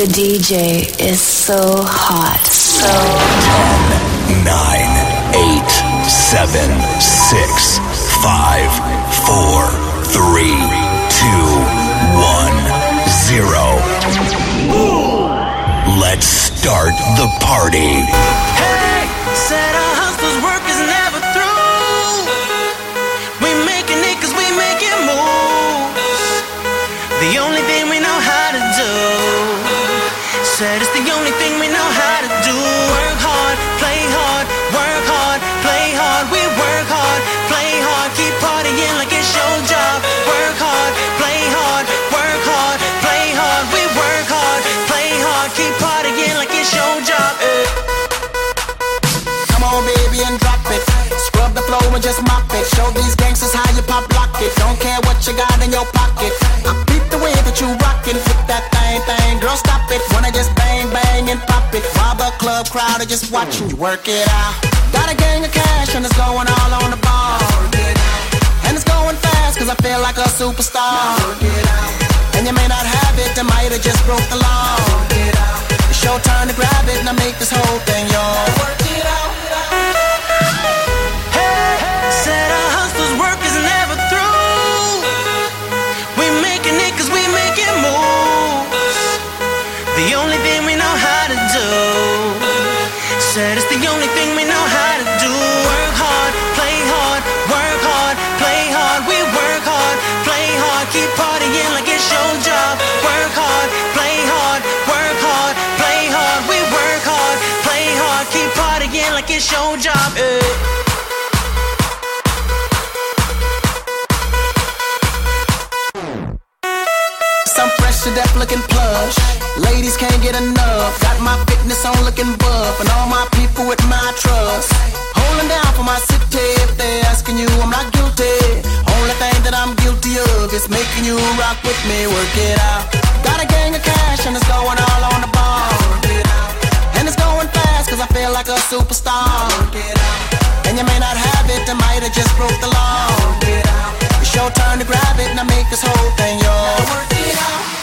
The DJ is so hot. So 10, 9, 8, 7, 6, 5, 4, 3, 2, 1, 0. Let's start the party. Hey, just mop it. Show these gangsters how you pop lock it. Don't care what you got in your pocket. I beat the way that you rockin'. Flip that thing, thing. Girl, stop it. Wanna just bang, bang, and pop it. While the club crowd are just watching you work it out. Got a gang of cash and it's going all on the ball. And it's going fast cause I feel like a superstar. And you may not have it, I might have just broke the law. It's your turn to grab it and I make this whole thing it's your job. eh. Some to death looking plush. Ladies can't get enough. Got my fitness on looking buff. And all my people with my trust. Holding down for my city. If they asking you, I'm not guilty. Only thing that I'm guilty of is making you rock with me. Work it out. Got a gang of cash and it's going all on the ball. Cause I feel like a superstar. And you may not have it, I might have just broke the law. It's your turn to grab it and make this whole thing yours.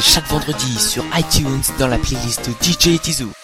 chaque vendredi sur iTunes dans la playlist DJ Tizou.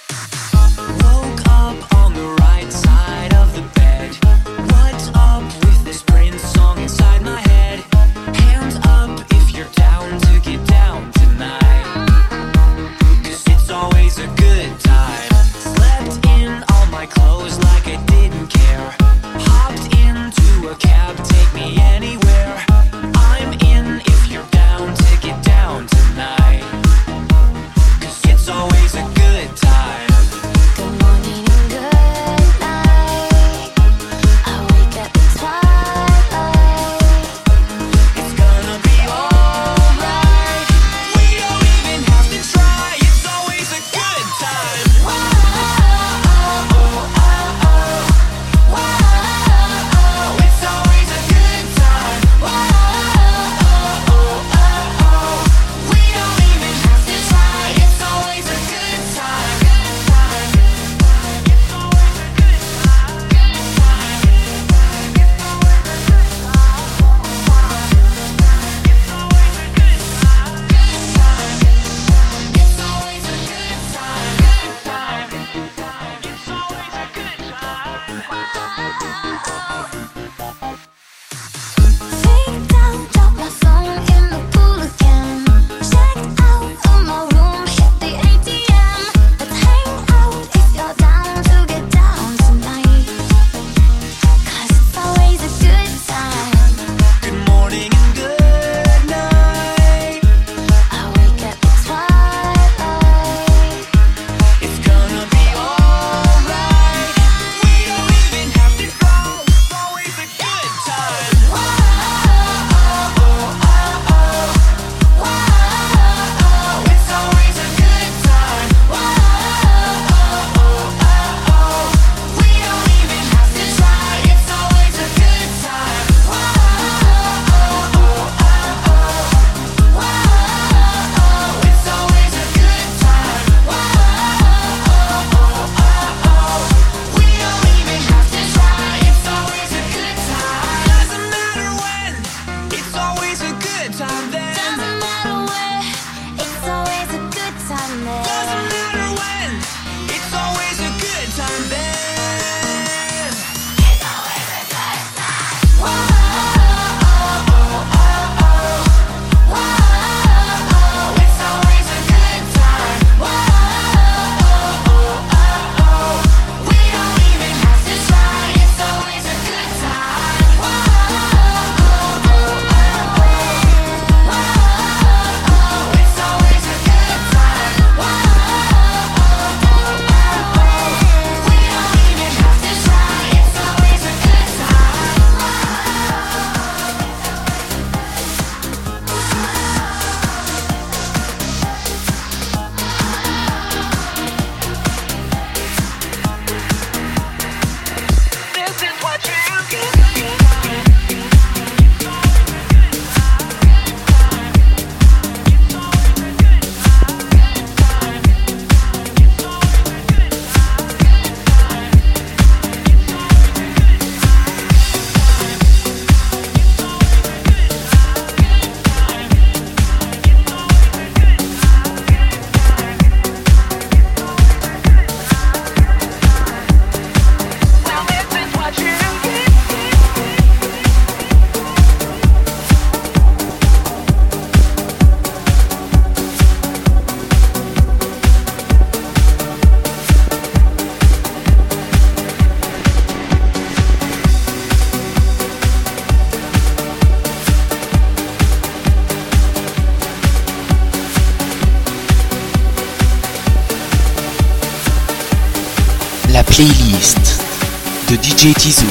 DJ Tizou.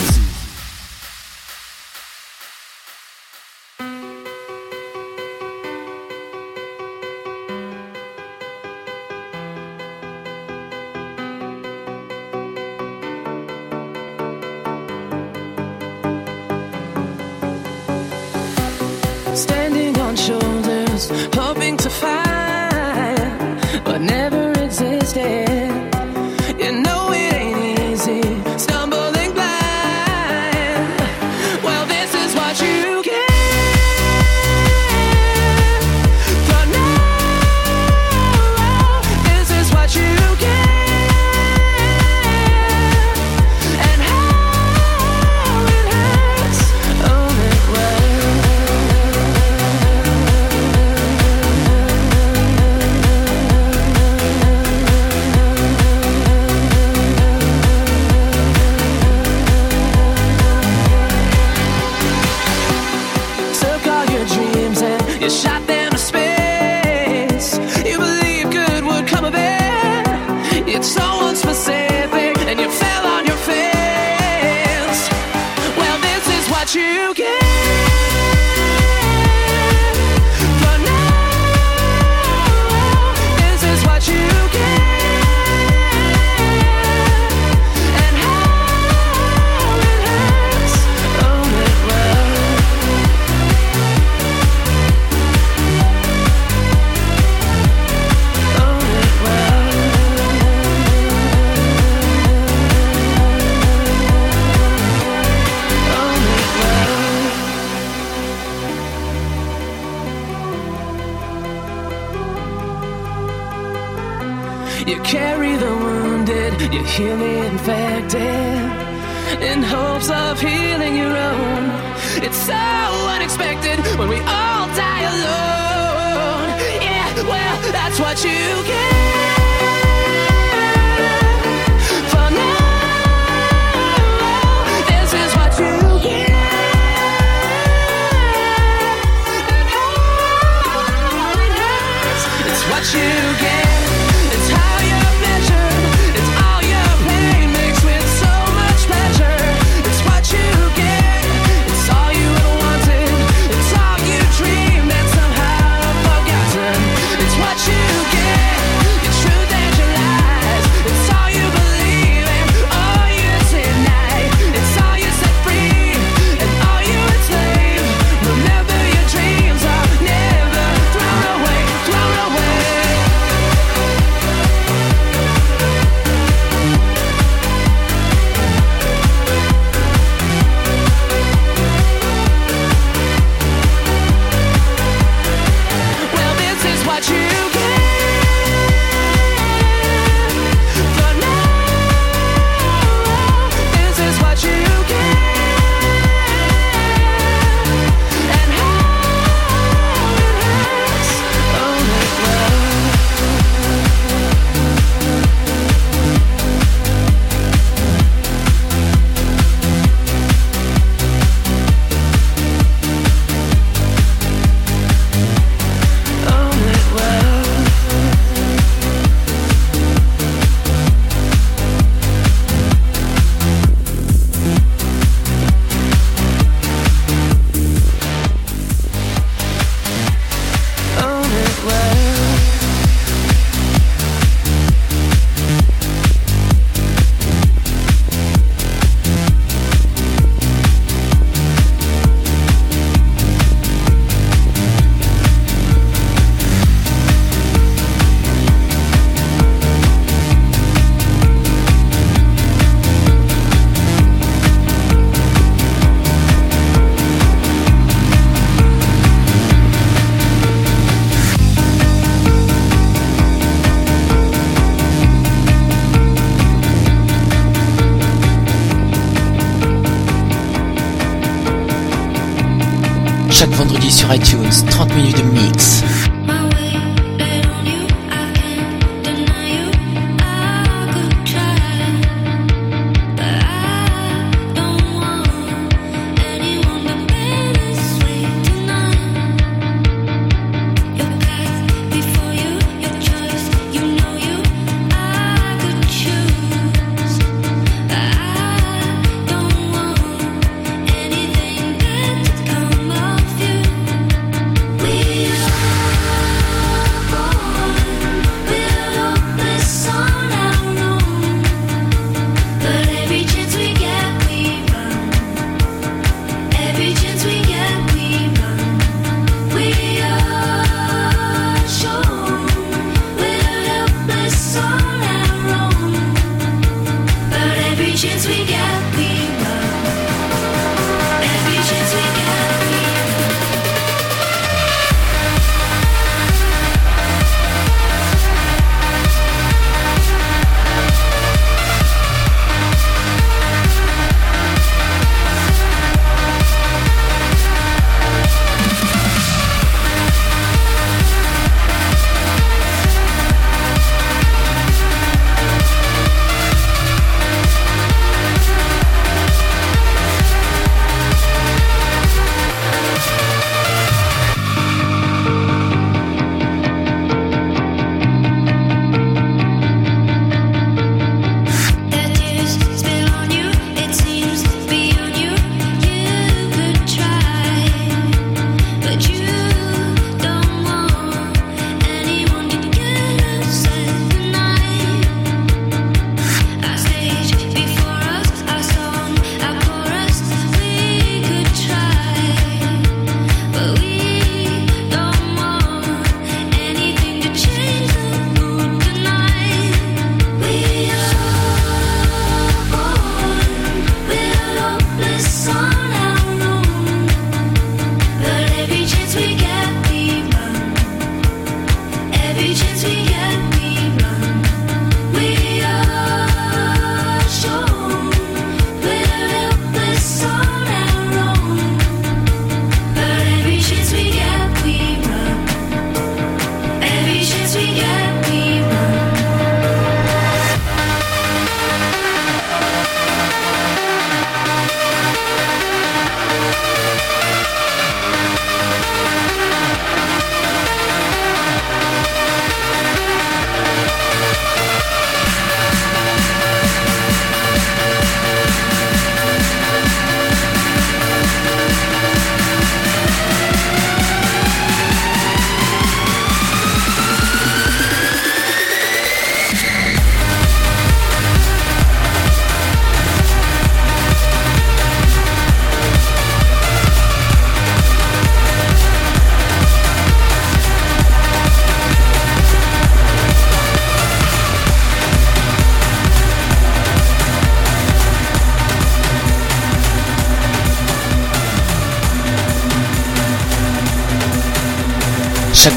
Standing on shoulders, hoping to find, but never.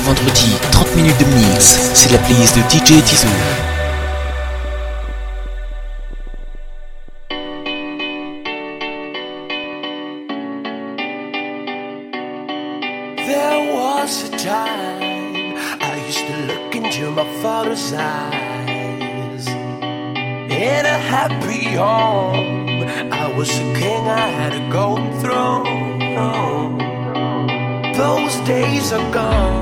vendredi, 30 minutes de mix. C'est la playlist de DJ Tizou. There was a time I used to look into my father's eyes. In a happy home, I was a king, I had a golden throne. Those days are gone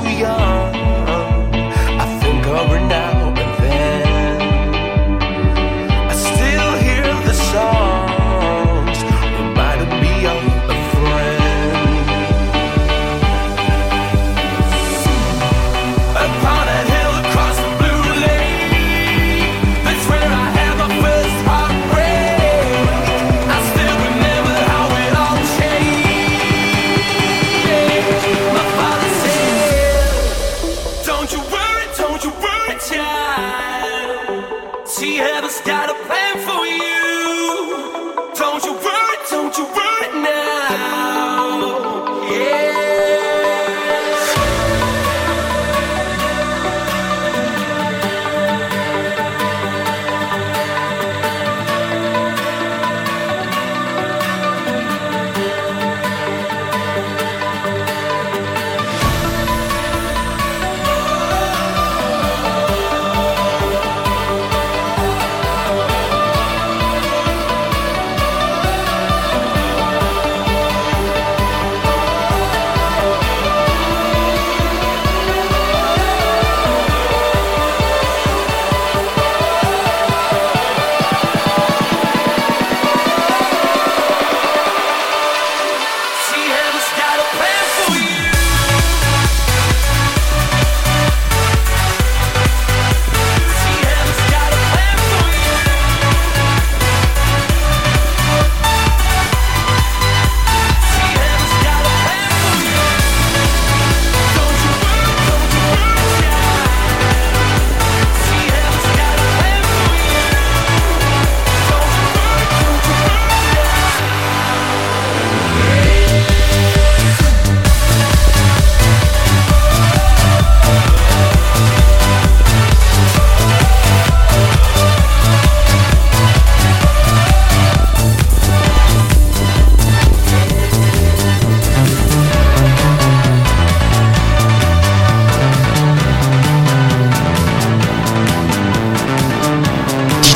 we are.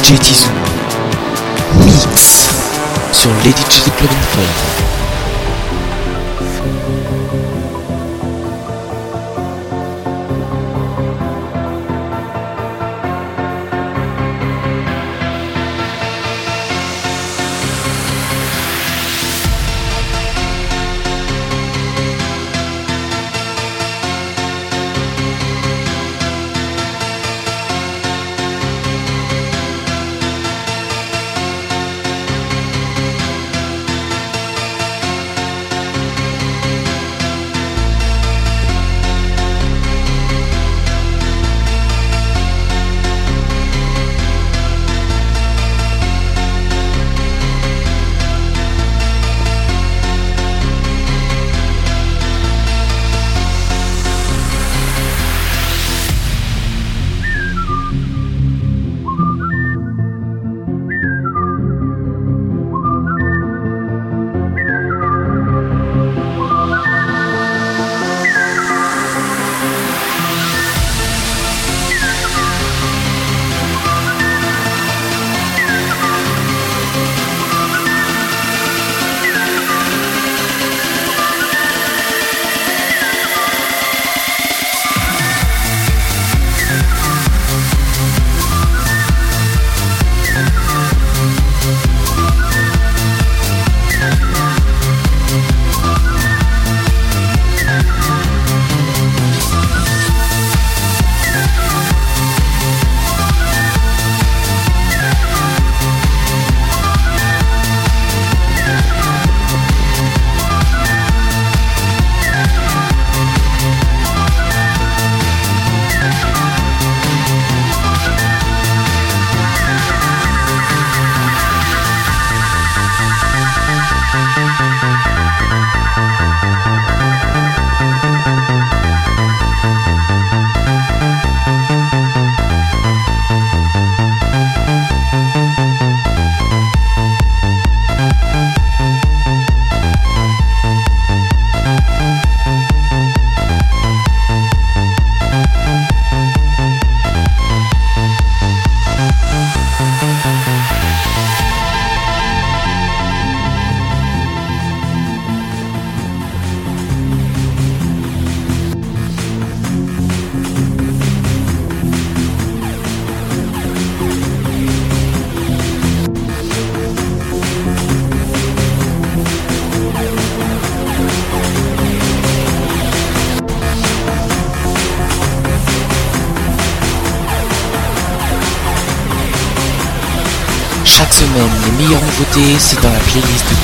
DJ Tizou. Mix sur Lady Jazz Club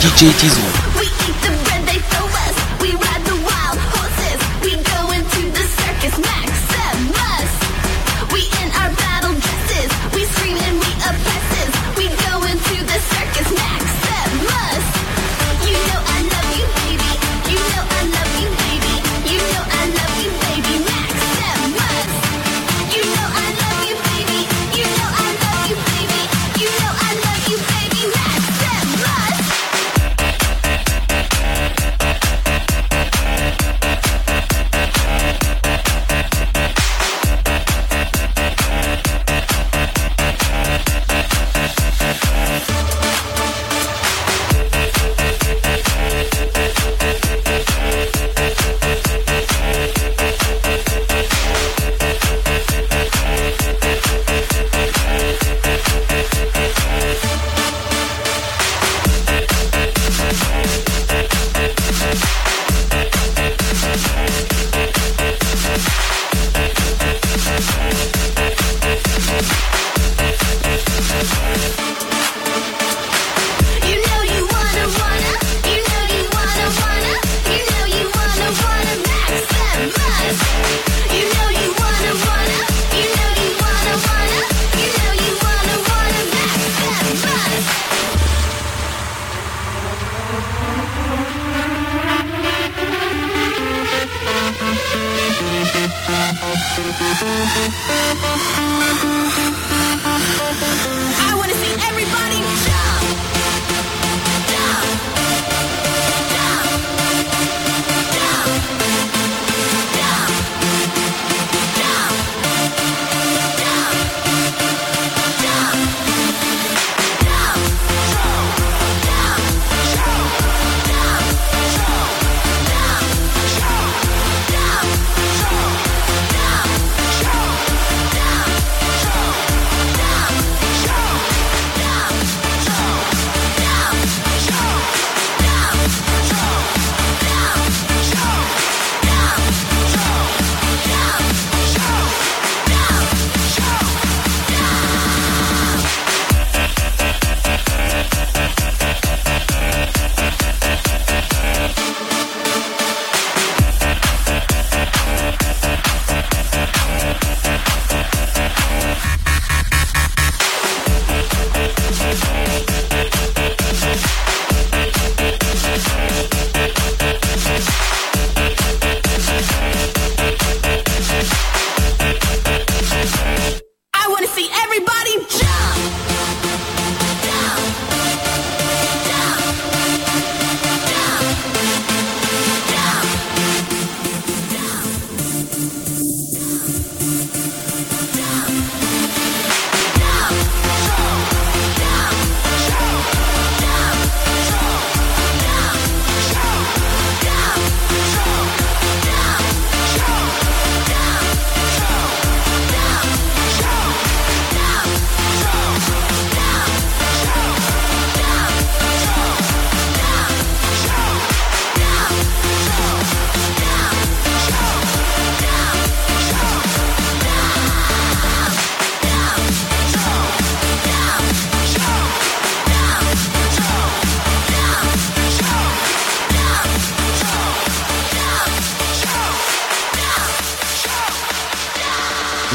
DJ Tizou.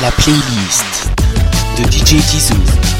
La playlist de DJ Tizou.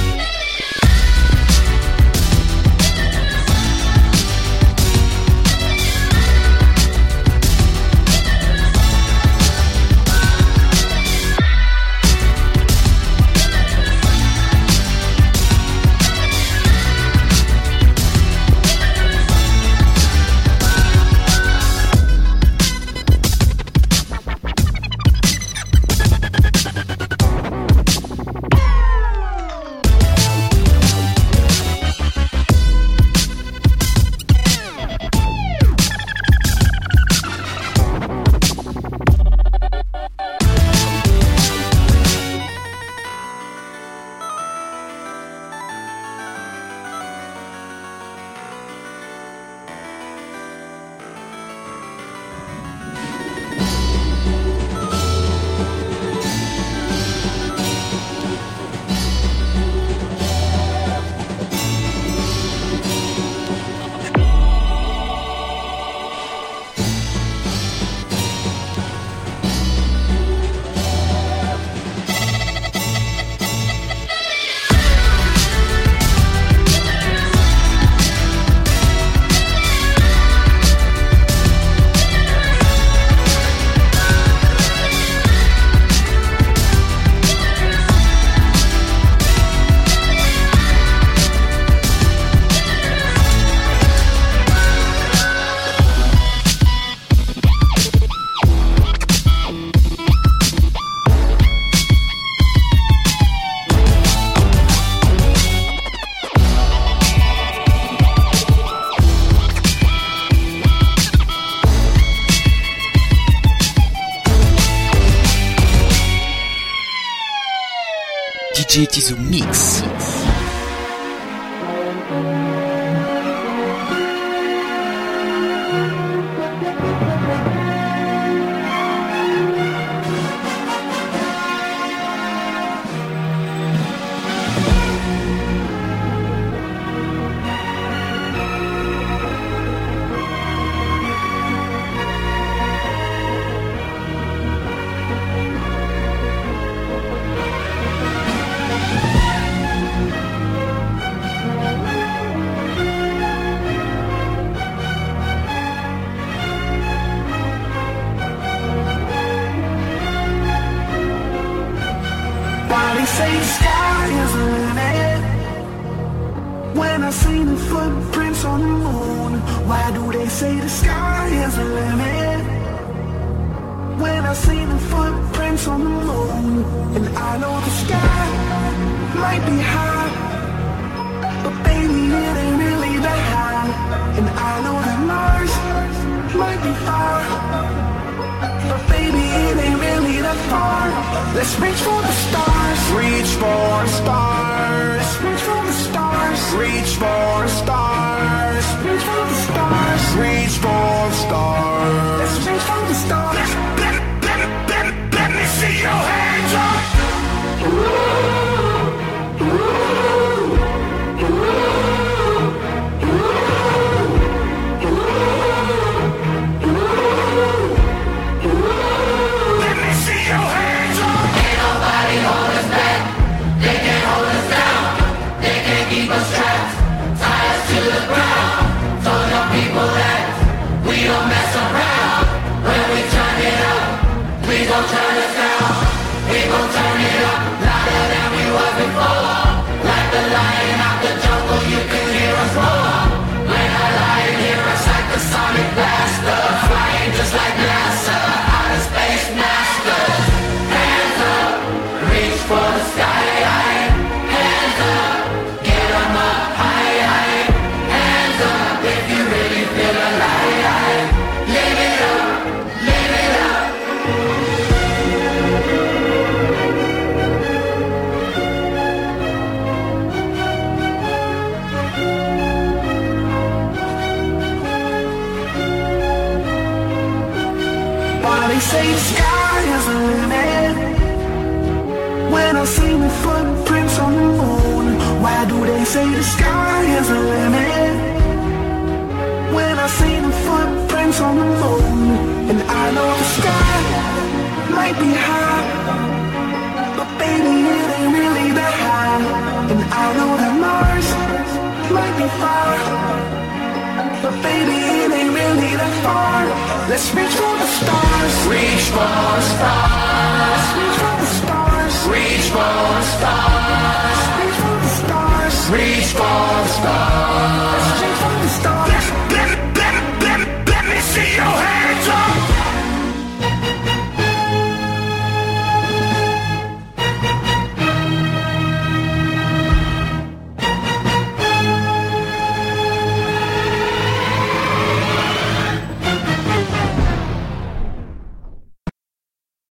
They say the sky is the limit. When I see my footprints on the moon, why do they say the sky is the limit? When I see the footprints on the moon, and I know the sky might be high, but baby it ain't really that high. And I know that Mars might be far, but baby it ain't really that far. Let's reach for the stars. Reach for the stars. Reach for the stars. Reach for the stars. Reach for the stars. Reach for the stars. Let reach for the stars. Me see your hands up.